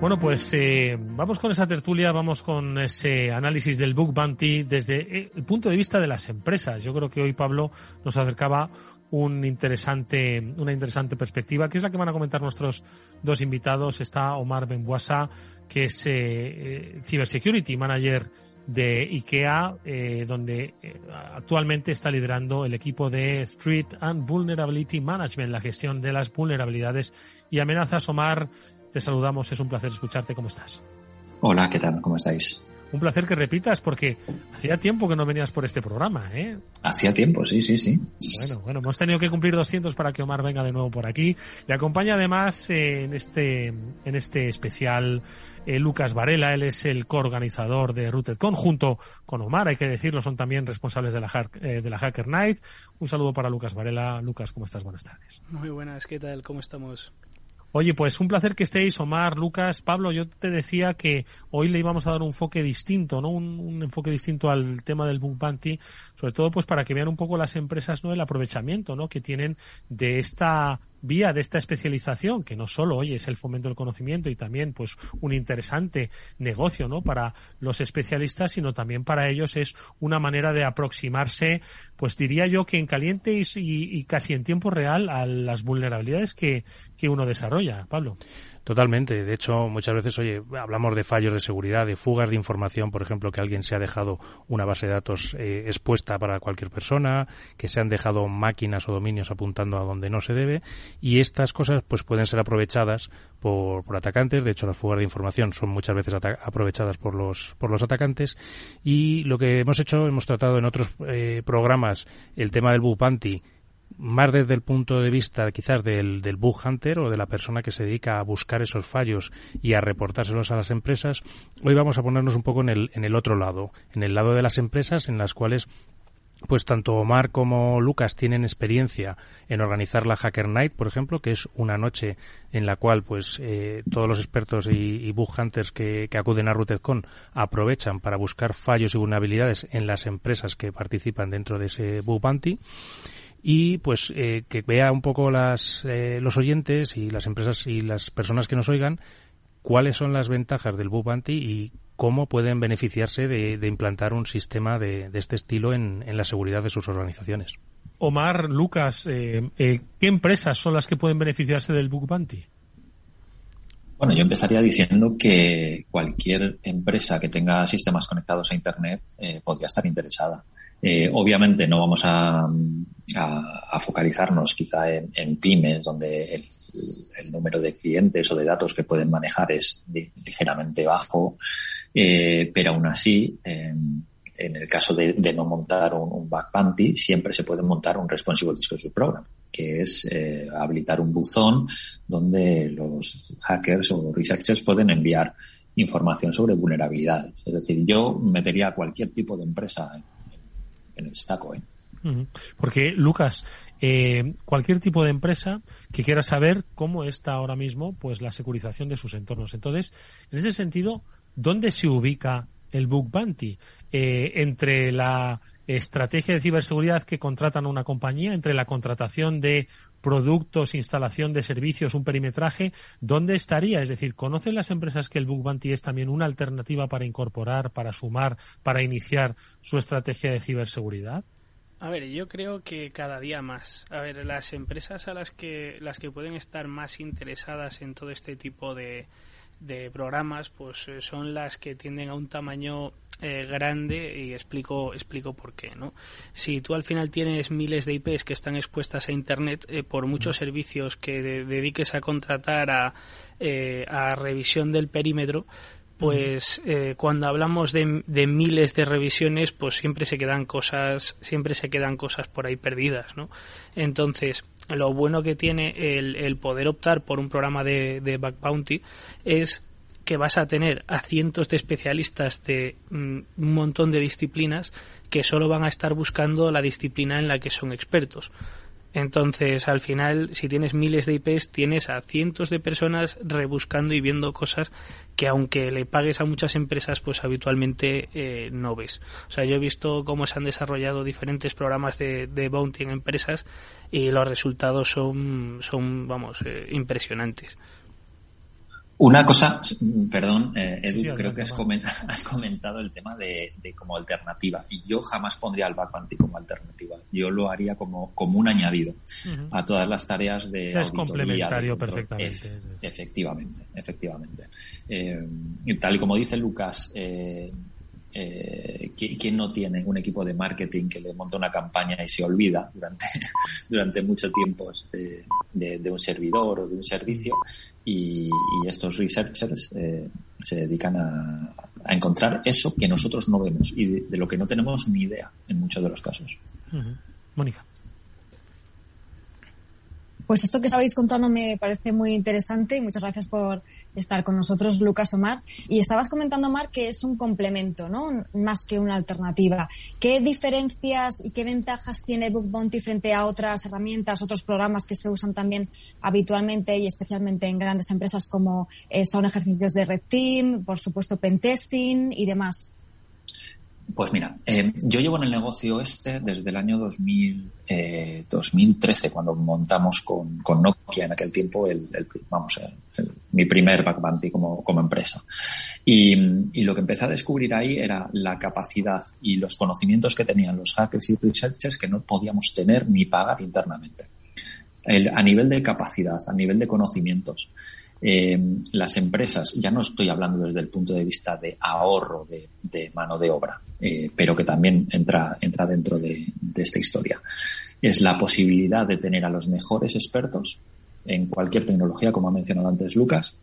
Bueno, pues eh, vamos con esa tertulia, vamos con ese análisis del Book Bounty desde eh, el punto de vista de las empresas. Yo creo que hoy Pablo nos acercaba un interesante, una interesante perspectiva, que es la que van a comentar nuestros dos invitados. Está Omar Benbuasa, que es eh, eh Cybersecurity Manager de IKEA, eh, donde eh, actualmente está liderando el equipo de Street and Vulnerability Management, la gestión de las vulnerabilidades y amenazas. Omar, te saludamos, es un placer escucharte. ¿Cómo estás? Hola, ¿qué tal? ¿Cómo estáis? Un placer que repitas porque hacía tiempo que no venías por este programa, ¿eh? Hacía tiempo, sí, sí, sí. Bueno, bueno, hemos tenido que cumplir 200 para que Omar venga de nuevo por aquí. Le acompaña además eh, en este en este especial eh, Lucas Varela, él es el coorganizador de RootedCon junto con Omar, hay que decirlo, son también responsables de la, eh, de la Hacker Night. Un saludo para Lucas Varela. Lucas, ¿cómo estás? Buenas tardes. Muy buenas, ¿qué tal? ¿Cómo estamos? Oye, pues un placer que estéis, Omar, Lucas, Pablo. Yo te decía que hoy le íbamos a dar un enfoque distinto, ¿no? Un, enfoque distinto al tema del book bounty, sobre todo pues para que vean un poco las empresas, ¿no? El aprovechamiento, ¿no? Que tienen de esta vía de esta especialización, que no solo hoy es el fomento del conocimiento y también pues un interesante negocio ¿no? para los especialistas, sino también para ellos es una manera de aproximarse, pues diría yo que en caliente y, y casi en tiempo real a las vulnerabilidades que, que uno desarrolla. Pablo. Totalmente. De hecho, muchas veces, oye, hablamos de fallos de seguridad, de fugas de información, por ejemplo, que alguien se ha dejado una base de datos eh, expuesta para cualquier persona, que se han dejado máquinas o dominios apuntando a donde no se debe, y estas cosas pues pueden ser aprovechadas por, por atacantes. De hecho, las fugas de información son muchas veces aprovechadas por los por los atacantes. Y lo que hemos hecho, hemos tratado en otros eh, programas el tema del Bupanti más desde el punto de vista quizás del, del bug hunter o de la persona que se dedica a buscar esos fallos y a reportárselos a las empresas, hoy vamos a ponernos un poco en el, en el otro lado, en el lado de las empresas en las cuales pues tanto Omar como Lucas tienen experiencia en organizar la Hacker Night, por ejemplo, que es una noche en la cual pues eh, todos los expertos y, y bug hunters que, que, acuden a RootedCon aprovechan para buscar fallos y vulnerabilidades en las empresas que participan dentro de ese bug bounty y pues eh, que vea un poco las, eh, los oyentes y las empresas y las personas que nos oigan cuáles son las ventajas del Bug Bounty y cómo pueden beneficiarse de, de implantar un sistema de, de este estilo en, en, la seguridad de sus organizaciones. Omar, Lucas, eh, eh, ¿qué empresas son las que pueden beneficiarse del Bug Bounty? Bueno, yo empezaría diciendo que cualquier empresa que tenga sistemas conectados a Internet eh, podría estar interesada. Eh, obviamente no vamos a, a, focalizarnos quizá en, en pymes, donde el, número de clientes o de datos que pueden manejar es ligeramente bajo, eh, pero aún así, eh, en el caso de, no montar un, un siempre se puede montar un responsible disclosure program, que es eh, habilitar un buzón donde los hackers o researchers pueden enviar información sobre vulnerabilidades. Es decir, yo metería a cualquier tipo de empresa en el saco. ¿eh? Porque, Lucas, eh, cualquier tipo de empresa que quiera saber cómo está ahora mismo pues la securización de sus entornos. Entonces, en ese sentido, ¿dónde se ubica el Bug Bounty? Eh, entre la estrategia de ciberseguridad que contratan una compañía, entre la contratación de productos, instalación de servicios, un perimetraje, ¿dónde estaría? Es decir, ¿conocen las empresas que el Bug Bounty es también una alternativa para incorporar, para sumar, para iniciar su estrategia de ciberseguridad? A ver, yo creo que cada día más. A ver, las empresas a las que las que pueden estar más interesadas en todo este tipo de, de programas, pues eh, son las que tienden a un tamaño eh, grande y explico explico por qué no si tú al final tienes miles de IPs que están expuestas a internet eh, por muchos servicios que de, dediques a contratar a, eh, a revisión del perímetro pues eh, cuando hablamos de, miles de revisiones pues siempre se quedan cosas siempre se quedan cosas por ahí perdidas no entonces lo bueno que tiene el, el poder optar por un programa de, de back bounty es que vas a tener a cientos de especialistas de mm, un montón de disciplinas que solo van a estar buscando la disciplina en la que son expertos. Entonces, al final, si tienes miles de IPs, tienes a cientos de personas rebuscando y viendo cosas que aunque le pagues a muchas empresas, pues habitualmente eh, no ves. O sea, yo he visto cómo se han desarrollado diferentes programas de, de bounty en empresas y los resultados son, son vamos, eh, impresionantes. Una cosa, perdón, eh, Edu, creo que has comentado, el tema de, como alternativa y yo jamás pondría el backbanty como alternativa. Yo lo haría como, como un añadido a todas las tareas de Es complementario perfectamente. efectivamente, efectivamente. Eh, tal y como dice Lucas, eh, eh, ¿quién no tiene un equipo de marketing que le monta una campaña y se olvida durante, durante mucho tiempo de, un servidor o de un servicio? Y, estos researchers eh, se dedican a, encontrar eso que nosotros no vemos y de, lo que no tenemos ni idea en muchos de los casos. Mónica. Pues esto que estabais contando me parece muy interesante y muchas gracias por estar con nosotros, Lucas Omar. Y estabas comentando, Omar, que es un complemento, ¿no? Más que una alternativa. ¿Qué diferencias y qué ventajas tiene Book Bounty frente a otras herramientas, otros programas que se usan también habitualmente y especialmente en grandes empresas como eh, son ejercicios de Red Team, por supuesto Pentesting y demás? Pues mira, eh, yo llevo en el negocio este desde el año 2000, 2013, eh, cuando montamos con, Nokia en aquel tiempo el, vamos, mi primer back como, como empresa. Y, lo que empecé a descubrir ahí era la capacidad y los conocimientos que tenían los hackers y researchers que no podíamos tener ni pagar internamente. a nivel de capacidad, a nivel de conocimientos. Eh, las empresas, ya no estoy hablando desde el punto de vista de ahorro de, mano de obra, eh, pero que también entra, entra dentro de, esta historia, es la posibilidad de tener a los mejores expertos en cualquier tecnología, como ha mencionado antes Lucas,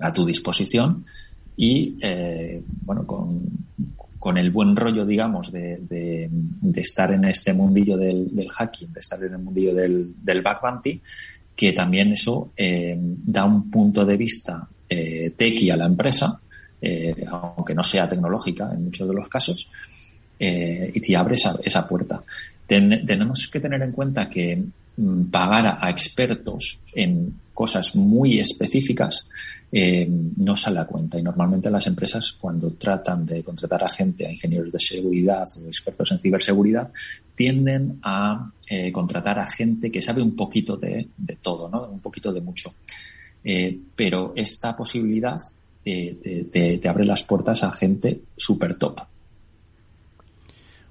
a tu disposición y, eh, bueno, con, con el buen rollo, digamos, de, de, estar en este mundillo del, hacking, de estar en el mundillo del, del que también eso eh, da un punto de vista eh, a la empresa, eh, aunque no sea tecnológica en muchos de los casos, eh, y te abre esa, esa puerta. tenemos que tener en cuenta que mm, pagar a expertos en cosas muy específicas eh, no sale a cuenta. Y normalmente las empresas, cuando tratan de contratar a gente, a ingenieros de seguridad o expertos en ciberseguridad, tienden a eh, contratar a gente que sabe un poquito de, todo, ¿no? Un poquito de mucho. Eh, pero esta posibilidad te, abre las puertas a gente súper top.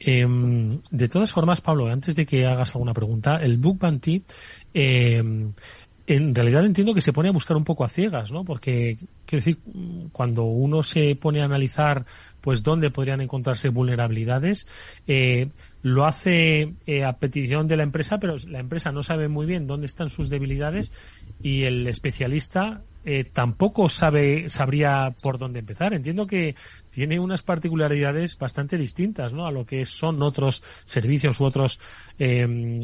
Em, de todas formas, Pablo, antes de que hagas alguna pregunta, el Book Bounty eh, en realidad entiendo que se pone a buscar un poco a ciegas, ¿no? Porque, quiero decir, cuando uno se pone a analizar, pues, dónde podrían encontrarse vulnerabilidades, eh, lo hace eh, a petición de la empresa, pero la empresa no sabe muy bien dónde están sus debilidades y el especialista eh, tampoco sabe, sabría por dónde empezar. Entiendo que tiene unas particularidades bastante distintas, ¿no? A lo que son otros servicios u otros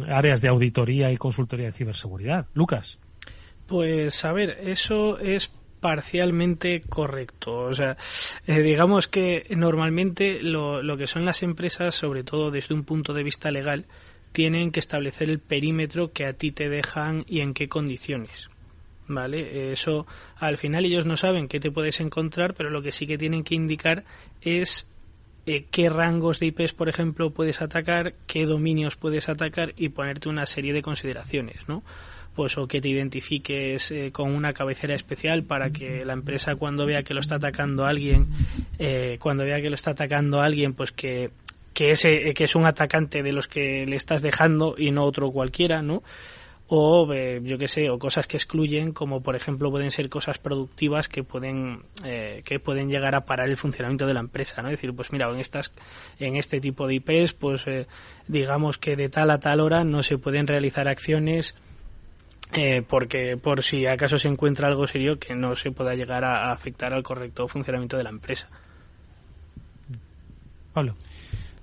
áreas de auditoría y consultoría de ciberseguridad. Lucas. Pues a ver, eso es parcialmente correcto. O sea, eh, digamos que normalmente lo, que son las empresas, sobre todo desde un punto de vista legal, tienen que establecer el perímetro que a ti te dejan y en qué condiciones. ¿Vale? Eso al final ellos no saben qué te puedes encontrar, pero lo que sí que tienen que indicar es eh, qué rangos de IPs, por ejemplo, puedes atacar, qué dominios puedes atacar y ponerte una serie de consideraciones, ¿no? pues o que te identifiques eh, con una cabecera especial para que la empresa cuando vea que lo está atacando alguien, eh, cuando vea que lo está atacando alguien, pues que que ese que es un atacante de los que le estás dejando y no otro cualquiera, ¿no? O eh, yo qué sé o cosas que excluyen como por ejemplo pueden ser cosas productivas que pueden que pueden llegar a parar el funcionamiento de la empresa no es decir pues mira en estas en este tipo de IPs pues digamos que de tal a tal hora no se pueden realizar acciones eh, porque por si acaso se encuentra algo serio que no se pueda llegar a, afectar al correcto funcionamiento de la empresa. Pablo.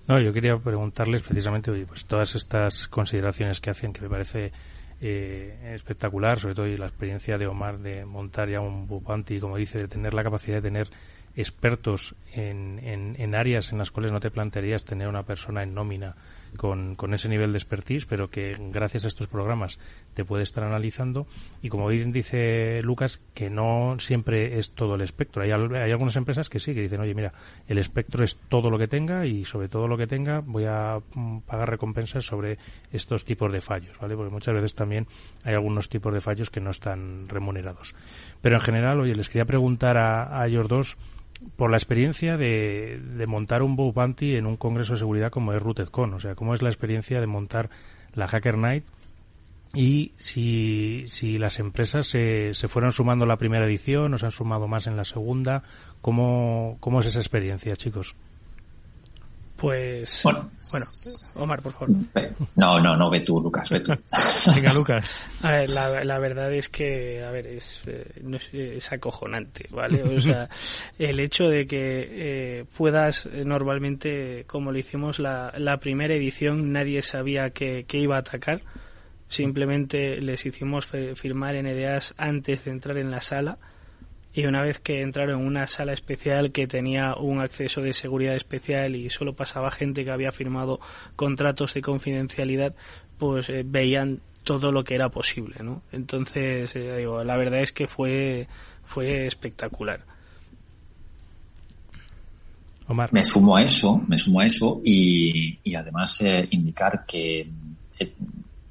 No, yo quería preguntarles precisamente, oye, pues todas estas consideraciones que hacen, que me parece eh, espectacular, sobre todo y la experiencia de Omar de montar ya un Bupanti, como dice, de tener la capacidad de tener expertos en, en, en áreas en las cuales no te plantearías tener una persona en nómina con, con ese nivel de expertise, pero que gracias a estos programas te puede estar analizando. Y como bien dice Lucas, que no siempre es todo el espectro. Hay, algunas empresas que sí, que dicen, oye, mira, el espectro es todo lo que tenga y sobre todo lo que tenga voy a mm, pagar recompensas sobre estos tipos de fallos, ¿vale? Porque muchas veces también hay algunos tipos de fallos que no están remunerados. Pero en general, oye, les quería preguntar a, a ellos dos por la experiencia de, montar un bug bounty en un congreso de seguridad como es RootedCon. O sea, cómo es la experiencia de montar la Hacker Night y si, si las empresas se, se fueron sumando la primera edición o se han sumado más en la segunda. ¿Cómo, cómo es esa experiencia, chicos? Pues bueno, bueno, Omar, por favor. No, no, no, ve tú, Lucas, ve tú. Venga, Lucas. A ver, la, la, verdad es que, a ver, es, eh, no es, es, acojonante, ¿vale? O sea, el hecho de que eh, puedas eh, normalmente, como lo hicimos la, la primera edición, nadie sabía que, que iba a atacar. Simplemente les hicimos firmar NDAs antes de entrar en la sala y una vez que entraron en una sala especial que tenía un acceso de seguridad especial y solo pasaba gente que había firmado contratos de confidencialidad, pues eh, veían todo lo que era posible, ¿no? Entonces, eh, digo, la verdad es que fue fue espectacular. Omar. Me sumo a eso, me sumo a eso y, y además eh, indicar que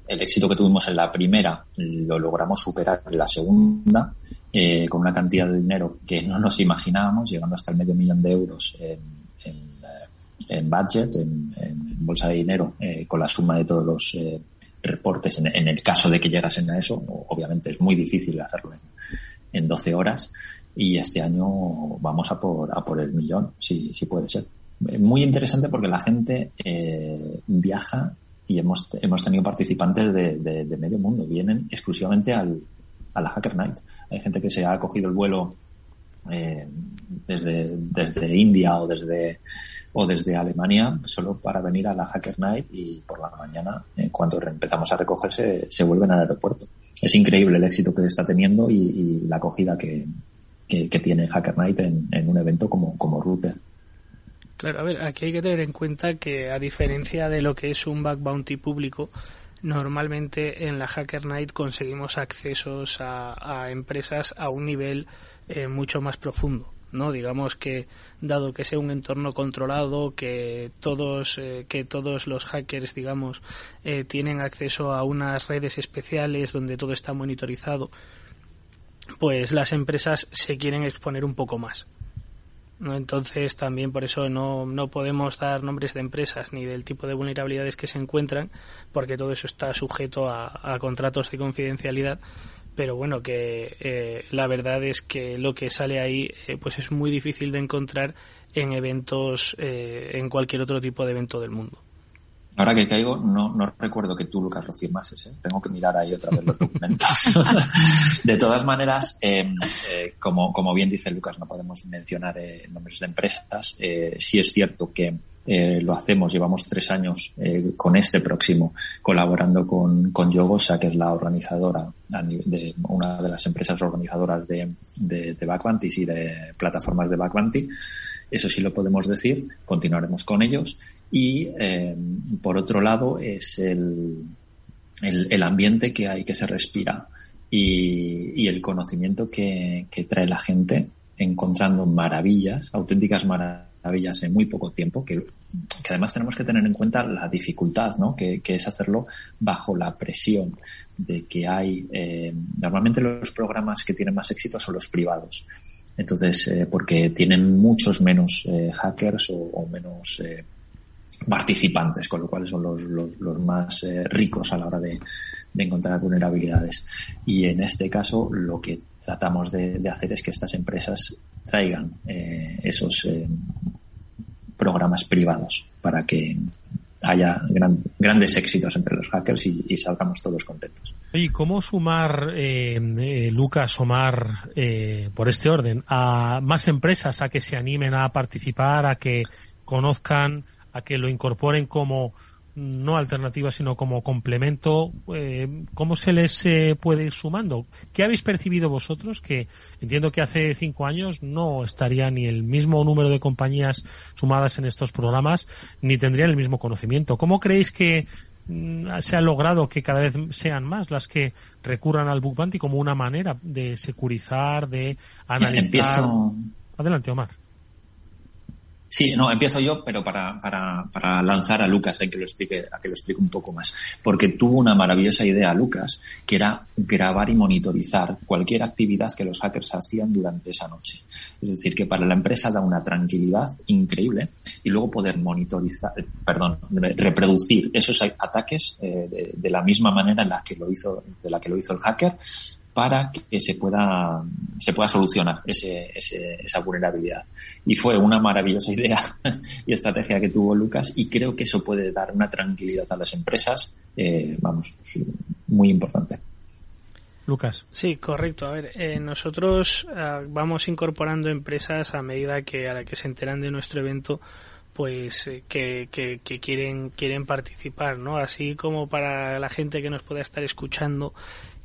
el éxito que tuvimos en la primera lo logramos superar en la segunda eh, con una cantidad de dinero que no nos imaginábamos, llegando hasta el medio millón de euros en, en, eh, en budget, en, bolsa de dinero, eh, con la suma de todos los eh, reportes, en, el caso de que llegasen a eso, obviamente es muy difícil hacerlo en, en 12 horas, y este año vamos a por, a por el millón, si, si puede ser. Muy interesante porque la gente eh, viaja y hemos, hemos tenido participantes de, de medio mundo, vienen exclusivamente al, a la Hacker Night. Hay gente que se ha cogido el vuelo eh, desde, desde India o desde, o desde Alemania solo para venir a la Hacker Night y por la mañana, en cuanto empezamos a recogerse, se vuelven al aeropuerto. Es increíble el éxito que está teniendo y, la acogida que, que, que, tiene Hacker Night en, en un evento como, como Router. Claro, a ver, aquí hay que tener en cuenta que a diferencia de lo que es un back bounty público, normalmente en la Hacker Night conseguimos accesos a, empresas a un nivel eh, mucho más profundo. ¿no? Digamos que, dado que sea un entorno controlado, que todos, eh, que todos los hackers, digamos, eh, tienen acceso a unas redes especiales donde todo está monitorizado, pues las empresas se quieren exponer un poco más. ¿No? Entonces también por eso no, no podemos dar nombres de empresas ni del tipo de vulnerabilidades que se encuentran, porque todo eso está sujeto a, contratos de confidencialidad. Pero bueno, que eh, la verdad es que lo que sale ahí eh, pues es muy difícil de encontrar en eventos, eh, en cualquier otro tipo de evento del mundo. Ahora que caigo, no, no recuerdo que tú, Lucas, lo firmases. ¿eh? Tengo que mirar ahí otra vez los documentos. de todas maneras, eh, eh, como, como bien dice Lucas, no podemos mencionar eh, nombres de empresas. Eh, sí es cierto que eh, lo hacemos, llevamos tres años con este próximo colaborando con, con Yogosa, que es la organizadora, de, una de las empresas organizadoras de, de, de Backvantis y de plataformas de Backvanti. Eso sí lo podemos decir, continuaremos con ellos y eh, por otro lado es el, el, ambiente que hay que se respira y, y el conocimiento que, que, trae la gente encontrando maravillas, auténticas maravillas en muy poco tiempo, que, que además tenemos que tener en cuenta la dificultad, ¿no? que, que es hacerlo bajo la presión de que hay, eh, normalmente los programas que tienen más éxito son los privados. Entonces, eh, porque tienen muchos menos eh, hackers o, o menos eh, participantes, con lo cual son los, los, más eh, ricos a la hora de, de, encontrar vulnerabilidades. Y en este caso, lo que tratamos de, hacer es que estas empresas traigan eh, esos eh, programas privados para que haya gran, grandes éxitos entre los hackers y, salgamos todos contentos. ¿Y cómo sumar, Lucas, Omar, eh, por este orden, a más empresas a que se animen a participar, a que conozcan a que lo incorporen como no alternativa, sino como complemento, eh, ¿cómo se les eh, puede ir sumando? ¿Qué habéis percibido vosotros? Que entiendo que hace cinco años no estaría ni el mismo número de compañías sumadas en estos programas, ni tendrían el mismo conocimiento. ¿Cómo creéis que mm, se ha logrado que cada vez sean más las que recurran al Book Bounty como una manera de securizar, de analizar? Adelante, Omar. Sí, no, empiezo yo, pero para, para, para lanzar a Lucas a que lo explique, a que lo explique un poco más. Porque tuvo una maravillosa idea, Lucas, que era grabar y monitorizar cualquier actividad que los hackers hacían durante esa noche. Es decir, que para la empresa da una tranquilidad increíble y luego poder monitorizar, perdón, reproducir esos ataques eh, de, la misma manera en la que lo hizo, de la que lo hizo el hacker para que se pueda, se pueda solucionar ese, ese, esa vulnerabilidad. Y fue una maravillosa idea y estrategia que tuvo Lucas y creo que eso puede dar una tranquilidad a las empresas, eh, vamos, muy importante. Lucas. Sí, correcto. A ver, eh, nosotros uh, vamos incorporando empresas a medida que a la que se enteran de nuestro evento pues eh, que, que, que, quieren quieren participar no así como para la gente que nos pueda estar escuchando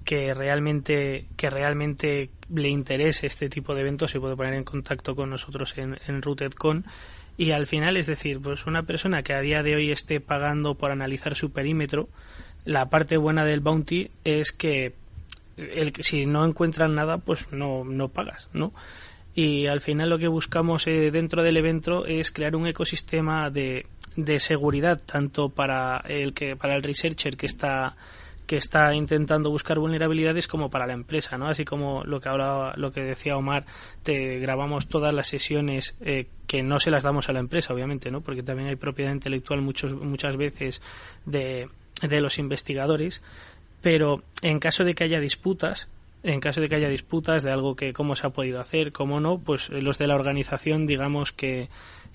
que realmente que realmente le interese este tipo de eventos se puede poner en contacto con nosotros en, en RootedCon y al final es decir pues una persona que a día de hoy esté pagando por analizar su perímetro la parte buena del bounty es que el si no encuentran nada pues no no pagas no y al final lo que buscamos eh, dentro del evento es crear un ecosistema de, de seguridad tanto para el que para el researcher que está que está intentando buscar vulnerabilidades como para la empresa, ¿no? Así como lo que ahora lo que decía Omar, te grabamos todas las sesiones eh, que no se las damos a la empresa, obviamente, ¿no? Porque también hay propiedad intelectual muchos, muchas veces de, de los investigadores, pero en caso de que haya disputas, en caso de que haya disputas de algo que cómo se ha podido hacer, cómo no, pues los de la organización digamos que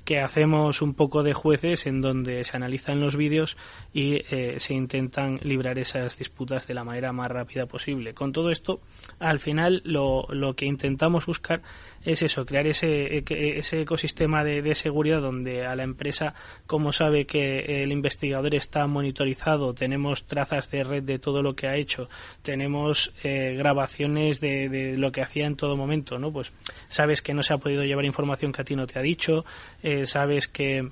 que hacemos un poco de jueces en donde se analizan los vídeos y eh, se intentan librar esas disputas de la manera más rápida posible. Con todo esto, al final lo, lo que intentamos buscar es eso, crear ese, ese ecosistema de, de, seguridad donde a la empresa, como sabe que el investigador está monitorizado, tenemos trazas de red de todo lo que ha hecho, tenemos eh, grabaciones de, de, lo que hacía en todo momento, ¿no? Pues sabes que no se ha podido llevar información que a ti no te ha dicho, eh, sabes que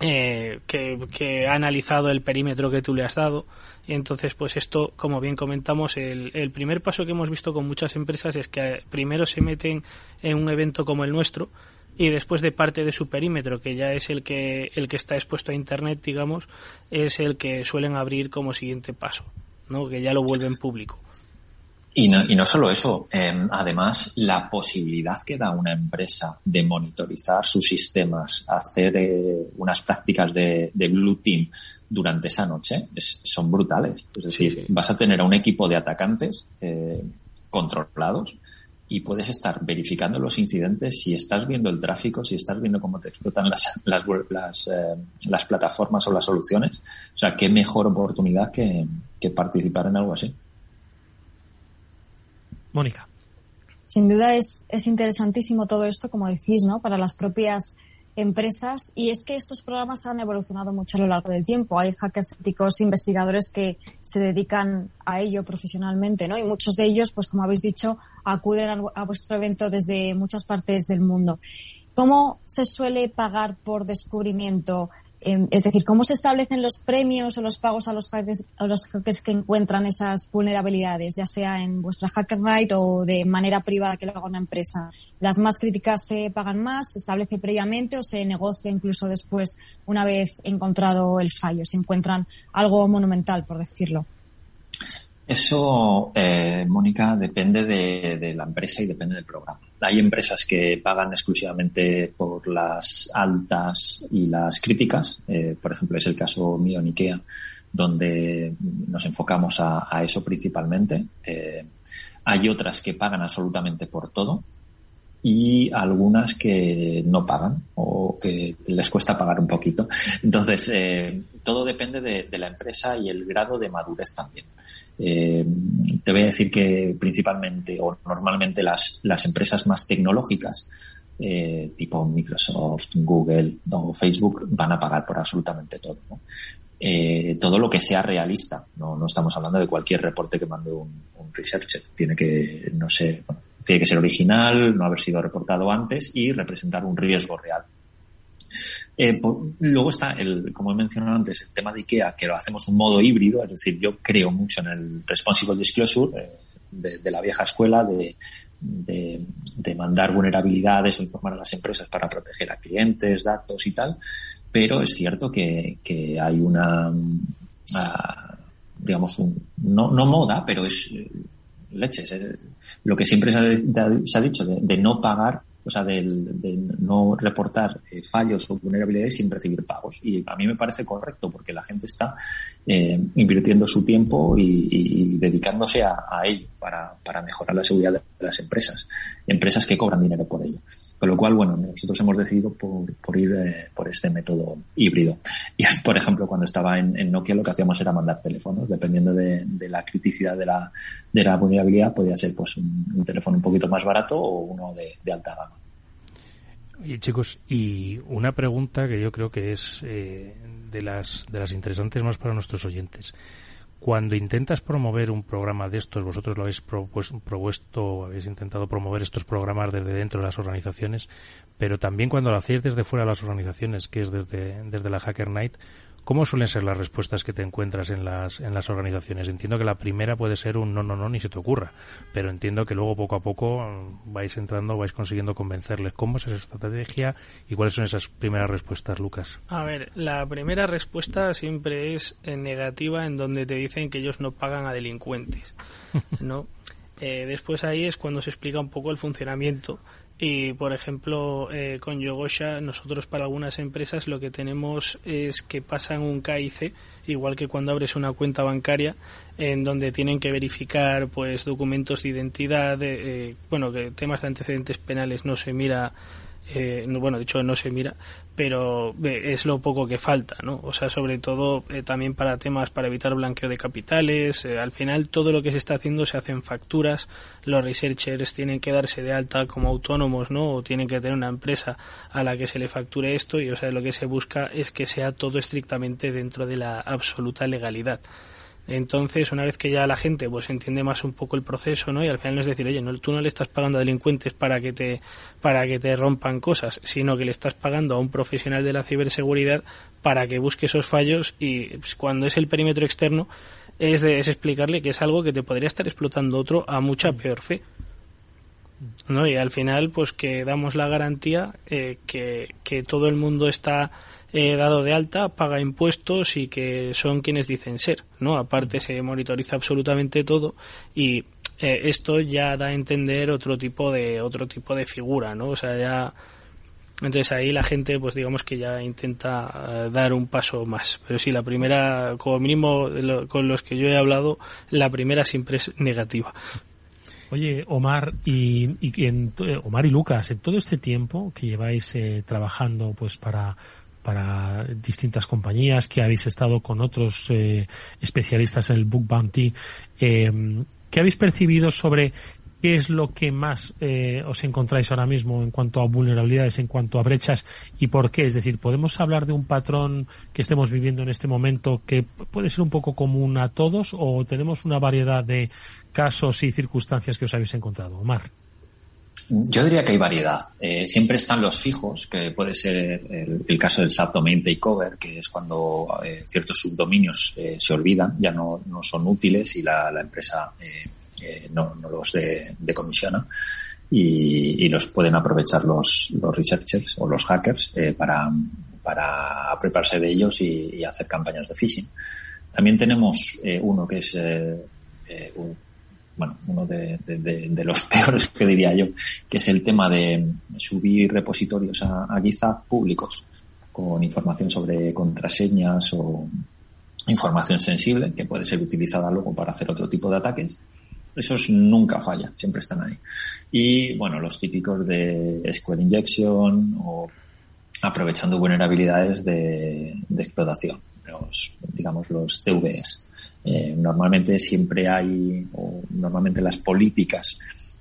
eh, que, ha analizado el perímetro que tú le has dado. Y entonces, pues esto, como bien comentamos, el, el, primer paso que hemos visto con muchas empresas es que primero se meten en un evento como el nuestro y después de parte de su perímetro, que ya es el que, el que está expuesto a Internet, digamos, es el que suelen abrir como siguiente paso, ¿no? que ya lo vuelven público. Y no, y no solo eso, eh, además la posibilidad que da una empresa de monitorizar sus sistemas, hacer eh, unas prácticas de, de, Blue Team durante esa noche es, son brutales. Es decir, vas a tener a un equipo de atacantes eh, controlados y puedes estar verificando los incidentes si estás viendo el tráfico, si estás viendo cómo te explotan las, las, las, eh, las plataformas o las soluciones. O sea, qué mejor oportunidad que, que participar en algo así. Mónica. Sin duda es, es interesantísimo todo esto, como decís, ¿no? Para las propias empresas y es que estos programas han evolucionado mucho a lo largo del tiempo. Hay hackers éticos, investigadores que se dedican a ello profesionalmente, ¿no? Y muchos de ellos, pues como habéis dicho, acuden a, a vuestro evento desde muchas partes del mundo. ¿Cómo se suele pagar por descubrimiento? Es decir, ¿cómo se establecen los premios o los pagos a los hackers, a los hackers que encuentran esas vulnerabilidades, ya sea en vuestra Hacker Night o de manera privada que lo haga una empresa? ¿Las más críticas se pagan más, se establece previamente o se negocia incluso después una vez encontrado el fallo? ¿Se encuentran algo monumental, por decirlo? Eso, eh, Mónica, depende de, la empresa y depende del programa. Hay empresas que pagan exclusivamente por las altas y las críticas. Eh, por ejemplo, es el caso mío en IKEA, donde nos enfocamos a, eso principalmente. Eh, hay otras que pagan absolutamente por todo y algunas que no pagan o que les cuesta pagar un poquito. Entonces, eh, todo depende de, de la empresa y el grado de madurez también. Eh, te voy a decir que principalmente o normalmente las, las empresas más tecnológicas, eh, tipo Microsoft, Google o Facebook, van a pagar por absolutamente todo. eh, todo lo que sea realista. No, no estamos hablando de cualquier reporte que mande un, researcher. Tiene que, no sé, tiene que ser original, no haber sido reportado antes y representar un riesgo real. Eh, luego está, el, como he mencionado antes, el tema de IKEA, que lo hacemos un modo híbrido, es decir, yo creo mucho en el responsible disclosure eh, de, la vieja escuela, de, de, mandar vulnerabilidades o informar a las empresas para proteger a clientes, datos y tal, pero es cierto que, que hay una, ah, digamos, no, no moda, pero es eh, leches. lo que siempre se ha, dicho de, no pagar, o sea, de, no reportar eh, fallos o vulnerabilidades sin recibir pagos. Y a mí me parece correcto porque la gente está eh, invirtiendo su tiempo y, dedicándose a, a ello para, para mejorar la seguridad de las empresas. Empresas que cobran dinero por ello. Con lo cual, bueno, nosotros hemos decidido por, ir eh, por este método híbrido. Y, por ejemplo, cuando estaba en, Nokia lo que hacíamos era mandar teléfonos, dependiendo de, la criticidad de la, de la vulnerabilidad, podía ser pues un, teléfono un poquito más barato o uno de, alta gama. Y chicos, y una pregunta que yo creo que es eh, de las de las interesantes más para nuestros oyentes. Cuando intentas promover un programa de estos, vosotros lo habéis propuesto, habéis intentado promover estos programas desde dentro de las organizaciones, pero también cuando lo hacéis desde fuera de las organizaciones, que es desde, desde la Hacker Night, ¿Cómo suelen ser las respuestas que te encuentras en las, en las organizaciones? Entiendo que la primera puede ser un no, no, no, ni se te ocurra, pero entiendo que luego poco a poco vais entrando, vais consiguiendo convencerles. ¿Cómo es esa estrategia y cuáles son esas primeras respuestas, Lucas? A ver, la primera respuesta siempre es negativa en donde te dicen que ellos no pagan a delincuentes, ¿no? Eh, después ahí es cuando se explica un poco el funcionamiento y, por ejemplo, eh, con Yogosha, nosotros para algunas empresas lo que tenemos es que pasan un KIC, igual que cuando abres una cuenta bancaria, en donde tienen que verificar pues documentos de identidad, eh, bueno, que temas de antecedentes penales no se mira eh, bueno, de hecho no se mira, pero es lo poco que falta, ¿no? O sea, sobre todo eh, también para temas para evitar blanqueo de capitales, eh, al final todo lo que se está haciendo se hace en facturas, los researchers tienen que darse de alta como autónomos, ¿no? O tienen que tener una empresa a la que se le facture esto y, o sea, lo que se busca es que sea todo estrictamente dentro de la absoluta legalidad. Entonces, una vez que ya la gente pues entiende más un poco el proceso, ¿no? Y al final no es decir, oye, no, tú no le estás pagando a delincuentes para que te para que te rompan cosas, sino que le estás pagando a un profesional de la ciberseguridad para que busque esos fallos y pues, cuando es el perímetro externo es, de, es explicarle que es algo que te podría estar explotando otro a mucha peor fe. ¿no? Y al final, pues que damos la garantía eh, que, que todo el mundo está eh, dado de alta, paga impuestos y que son quienes dicen ser, ¿no? Aparte se monitoriza absolutamente todo y eh, esto ya da a entender otro tipo de otro tipo de figura, ¿no? O sea, ya entonces ahí la gente, pues digamos que ya intenta eh, dar un paso más. Pero sí, la primera, como mínimo con los que yo he hablado, la primera siempre es negativa. Oye, Omar y, en, Omar y Lucas, en todo este tiempo que lleváis trabajando, pues para para distintas compañías, que habéis estado con otros eh, especialistas en el Book Bounty. Eh, ¿Qué habéis percibido sobre qué es lo que más eh, os encontráis ahora mismo en cuanto a vulnerabilidades, en cuanto a brechas y por qué? Es decir, ¿podemos hablar de un patrón que estemos viviendo en este momento que puede ser un poco común a todos o tenemos una variedad de casos y circunstancias que os habéis encontrado? Omar. Yo diría que hay variedad. Eh, siempre están los fijos, que puede ser el, caso del subdomain takeover, que es cuando eh, ciertos subdominios eh, se olvidan, ya no, no, son útiles y la, empresa no, los decomisiona y, los pueden aprovechar los, researchers o los hackers para, para apropiarse de ellos y, y, hacer campañas de phishing. También tenemos uno que es un bueno, uno de, los peores que diría yo, que es el tema de subir repositorios a, a GitHub públicos con información sobre contraseñas o información sensible que puede ser utilizada luego para hacer otro tipo de ataques. Esos nunca fallan, siempre están ahí. Y bueno, los típicos de SQL injection o aprovechando vulnerabilidades de, explotación, los, digamos los CVS. Eh, normalmente siempre hay, o normalmente las políticas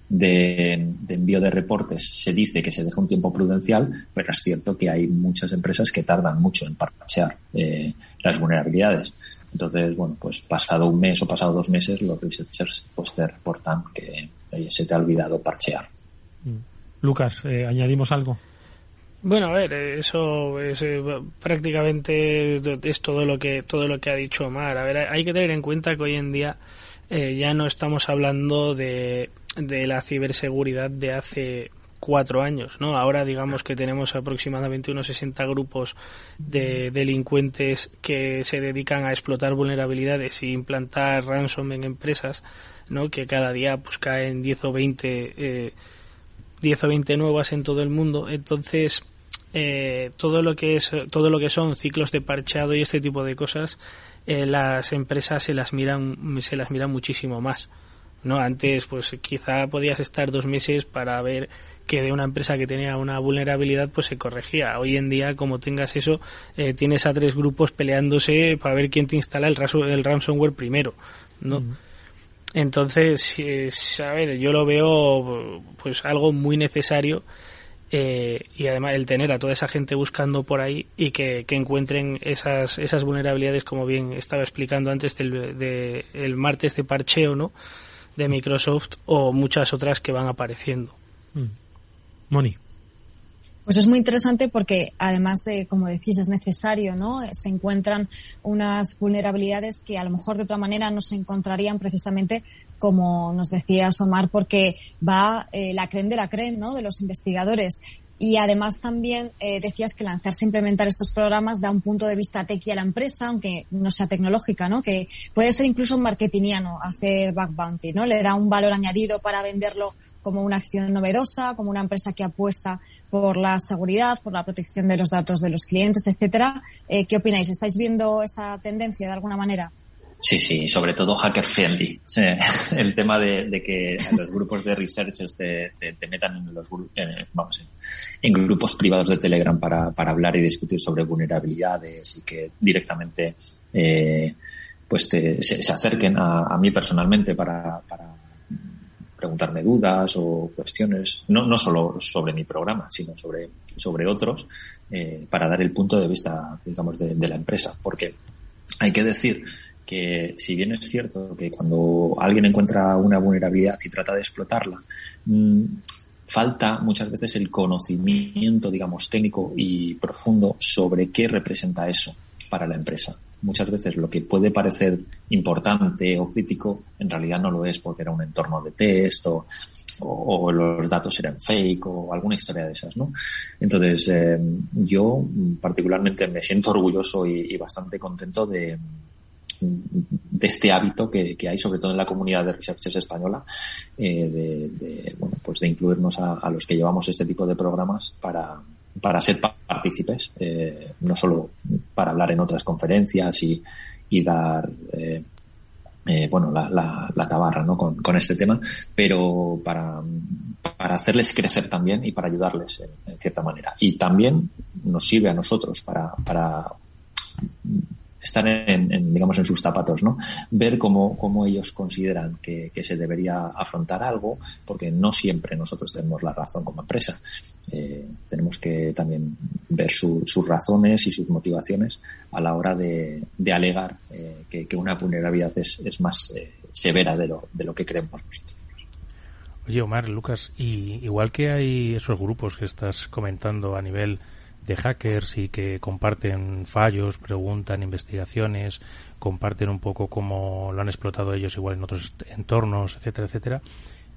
de, envío de reportes se dice que se deja un tiempo prudencial, pero es cierto que hay muchas empresas que tardan mucho en parchear eh, las vulnerabilidades. Entonces, bueno, pues pasado un mes o pasado dos meses, los researchers pues te reportan que se te ha olvidado parchear. Mm. Lucas, eh, ¿añadimos algo? Bueno, a ver, eso es eh, prácticamente es todo lo que todo lo que ha dicho Omar. A ver, hay que tener en cuenta que hoy en día eh, ya no estamos hablando de, de la ciberseguridad de hace cuatro años, ¿no? Ahora digamos que tenemos aproximadamente unos 60 grupos de delincuentes que se dedican a explotar vulnerabilidades e implantar ransom en empresas, ¿no? Que cada día pues caen 10 o 20 eh, 10 o 20 nuevas en todo el mundo. Entonces, eh, todo lo que es todo lo que son ciclos de parcheado y este tipo de cosas eh, las empresas se las miran se las miran muchísimo más no antes pues quizá podías estar dos meses para ver que de una empresa que tenía una vulnerabilidad pues se corregía. Hoy en día como tengas eso eh, tienes a tres grupos peleándose para ver quién te instala el, el ransomware primero no entonces a ver yo lo veo pues algo muy necesario eh, y además el tener a toda esa gente buscando por ahí y que, encuentren esas, esas vulnerabilidades como bien estaba explicando antes del de, el martes de parcheo no de Microsoft o muchas otras que van apareciendo. Mm. Moni pues es muy interesante porque además de, como decís, es necesario, ¿no? Se encuentran unas vulnerabilidades que a lo mejor de otra manera no se encontrarían precisamente como nos decía Somar, porque va eh, la creen de la creen, ¿no? De los investigadores. Y además también eh, decías que lanzarse a implementar estos programas da un punto de vista tequi a la empresa, aunque no sea tecnológica, ¿no? Que puede ser incluso marketingiano hacer back bounty, ¿no? Le da un valor añadido para venderlo como una acción novedosa, como una empresa que apuesta por la seguridad, por la protección de los datos de los clientes, etcétera. Eh, ¿Qué opináis? ¿Estáis viendo esta tendencia de alguna manera? Sí, sí, sobre todo hacker friendly. el tema de, que los grupos de researchers te, metan en los en, grupos privados de Telegram para, hablar y discutir sobre vulnerabilidades y que directamente eh, pues se, acerquen a, mí personalmente para preguntarme dudas o cuestiones, no, no solo sobre mi programa, sino sobre, sobre otros, eh, para dar el punto de vista, digamos, de, de la empresa. Porque hay que decir que si bien es cierto que cuando alguien encuentra una vulnerabilidad y trata de explotarla, mm, falta muchas veces el conocimiento, digamos, técnico y profundo sobre qué representa eso para la empresa. Muchas veces lo que puede parecer importante o crítico en realidad no lo es porque era un entorno de test o, los datos eran fake o alguna historia de esas, ¿no? Entonces, eh, yo particularmente me siento orgulloso y bastante contento de, de este hábito que, hay sobre todo en la comunidad de researchers española eh, de, bueno pues de incluirnos a, los que llevamos este tipo de programas para para ser partícipes eh, no solo para hablar en otras conferencias y, y dar eh, bueno la, la, tabarra ¿no? con, con este tema pero para para hacerles crecer también y para ayudarles en, en cierta manera y también nos sirve a nosotros para para estar en, digamos, en sus zapatos, ¿no? Ver cómo, cómo ellos consideran que, se debería afrontar algo, porque no siempre nosotros tenemos la razón como empresa. Eh, tenemos que también ver sus razones y sus motivaciones a la hora de, alegar eh, que, una vulnerabilidad es, es más eh, severa de lo, de lo que creemos nosotros. Oye, Omar, Lucas, y igual que hay esos grupos que estás comentando a nivel de hackers y que comparten fallos, preguntan investigaciones, comparten un poco cómo lo han explotado ellos igual en otros entornos, etcétera, etcétera.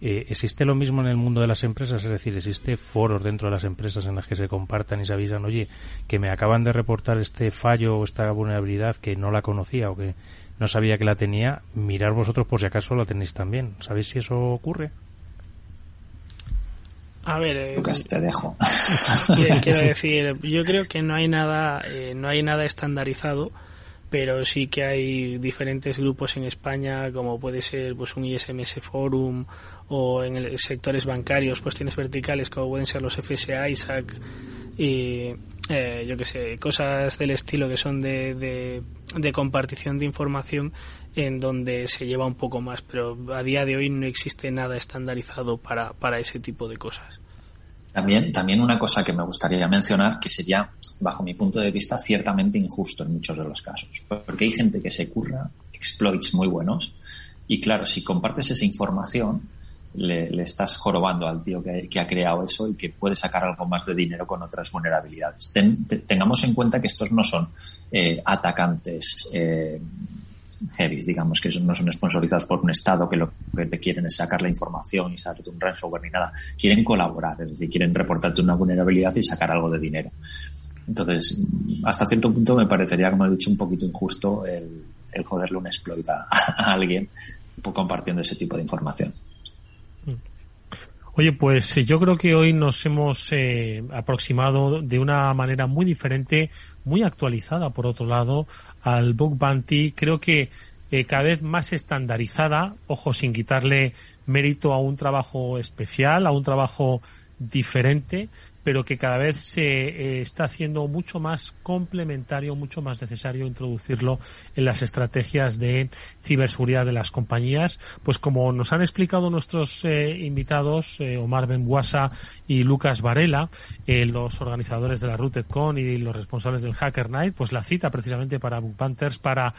Eh, ¿Existe lo mismo en el mundo de las empresas? Es decir, ¿existe foros dentro de las empresas en las que se compartan y se avisan, oye, que me acaban de reportar este fallo o esta vulnerabilidad que no la conocía o que no sabía que la tenía? Mirar vosotros por si acaso la tenéis también. ¿Sabéis si eso ocurre? A ver, eh, Lucas, te dejo. Quiero decir, yo creo que no hay nada, eh, no hay nada estandarizado, pero sí que hay diferentes grupos en España, como puede ser pues un ISMS Forum o en sectores bancarios, pues tienes verticales como pueden ser los FSA, ISAC y, eh, yo que sé, cosas del estilo que son de, de, de, compartición de información en donde se lleva un poco más, pero a día de hoy no existe nada estandarizado para, para ese tipo de cosas. También, también una cosa que me gustaría mencionar, que sería, bajo mi punto de vista, ciertamente injusto en muchos de los casos. Porque hay gente que se curra exploits muy buenos y claro, si compartes esa información, le, estás jorobando al tío que, ha creado eso y que puede sacar algo más de dinero con otras vulnerabilidades. tengamos en cuenta que estos no son eh, atacantes eh, heavy, digamos, que no son sponsorizados por un Estado que lo que te quieren es sacar la información y sacarte un ransomware ni nada. Quieren colaborar, es decir, quieren reportarte una vulnerabilidad y sacar algo de dinero. Entonces, hasta cierto punto me parecería, como he dicho, un poquito injusto el, joderle un exploit a, alguien compartiendo ese tipo de información. Oye, pues eh, yo creo que hoy nos hemos eh, aproximado de una manera muy diferente, muy actualizada, por otro lado, al Bug Bounty. Creo que eh, cada vez más estandarizada, ojo, sin quitarle mérito a un trabajo especial, a un trabajo diferente, pero que cada vez se eh, está haciendo mucho más complementario, mucho más necesario introducirlo en las estrategias de ciberseguridad de las compañías. Pues como nos han explicado nuestros eh, invitados, eh, Omar Benguasa y Lucas Varela, los organizadores de la RootedCon y los responsables del Hacker Night, pues la cita precisamente para Panthers para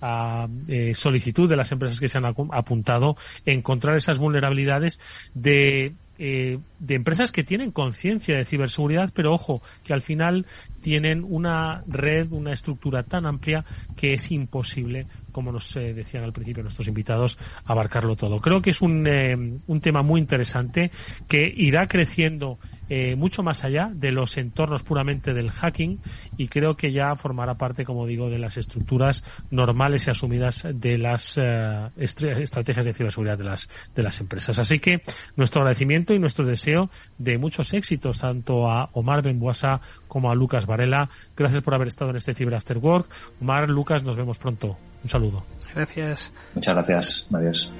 a solicitud de las empresas que se han apuntado encontrar esas vulnerabilidades de eh, de empresas que tienen conciencia de ciberseguridad, pero ojo, que al final tienen una red, una estructura tan amplia que es imposible, como nos eh, decían al principio nuestros invitados, abarcarlo todo. Creo que es un, eh, un tema muy interesante que irá creciendo eh, mucho más allá de los entornos puramente del hacking y creo que ya formará parte, como digo, de las estructuras normales y asumidas de las eh, estrategias de ciberseguridad de las, de las empresas. Así que nuestro agradecimiento y nuestro deseo de muchos éxitos tanto a Omar Benbuasa como a Lucas Varela. Gracias por haber estado en este Cyber After Work. Omar, Lucas, nos vemos pronto. Un saludo. Gracias. Muchas gracias. Adiós.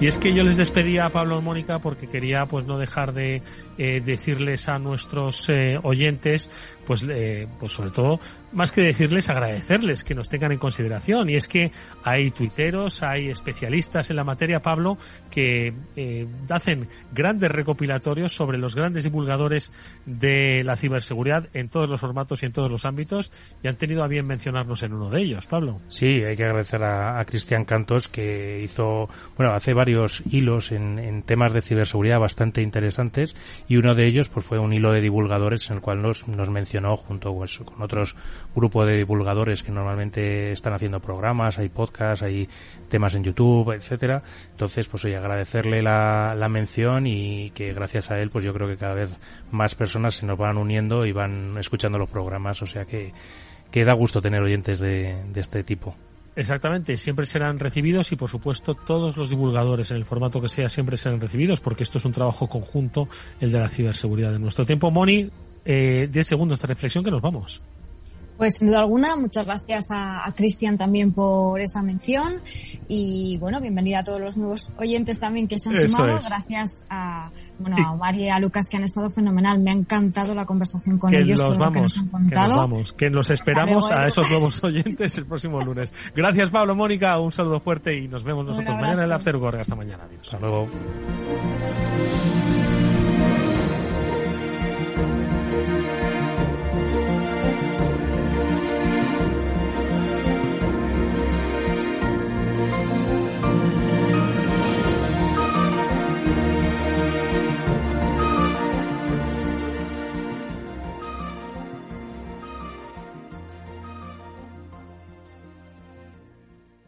Y es que yo les despedía a Pablo y Mónica porque quería pues no dejar de eh, decirles a nuestros eh, oyentes pues, eh, pues sobre todo, más que decirles, agradecerles que nos tengan en consideración. Y es que hay tuiteros, hay especialistas en la materia, Pablo, que eh, hacen grandes recopilatorios sobre los grandes divulgadores de la ciberseguridad en todos los formatos y en todos los ámbitos y han tenido a bien mencionarnos en uno de ellos, Pablo. Sí, hay que agradecer a, Cristian Cantos que hizo, bueno, hace varios hilos en, en, temas de ciberseguridad bastante interesantes y uno de ellos pues fue un hilo de divulgadores en el cual nos, nos mencionó junto pues, con otros grupos de divulgadores que normalmente están haciendo programas, hay podcasts, hay temas en YouTube, etcétera. Entonces, pues oye, agradecerle la, mención y que gracias a él, pues yo creo que cada vez más personas se nos van uniendo y van escuchando los programas, o sea que, que da gusto tener oyentes de, de este tipo. Exactamente, siempre serán recibidos y por supuesto todos los divulgadores en el formato que sea siempre serán recibidos porque esto es un trabajo conjunto el de la ciberseguridad de nuestro tiempo. Moni, eh, 10 segundos de reflexión que nos vamos. Pues sin duda alguna, muchas gracias a, Cristian también por esa mención y bueno, bienvenida a todos los nuevos oyentes también que se han sumado. Gracias a, bueno, a Omar y a Lucas que han estado fenomenal. Me ha encantado la conversación con ellos, los vamos, que nos han contado. Que, vamos, que los esperamos a esos nuevos oyentes el próximo lunes. Gracias Pablo, Mónica, un saludo fuerte y nos vemos nosotros mañana en el After Hasta mañana. Adiós. Hasta luego.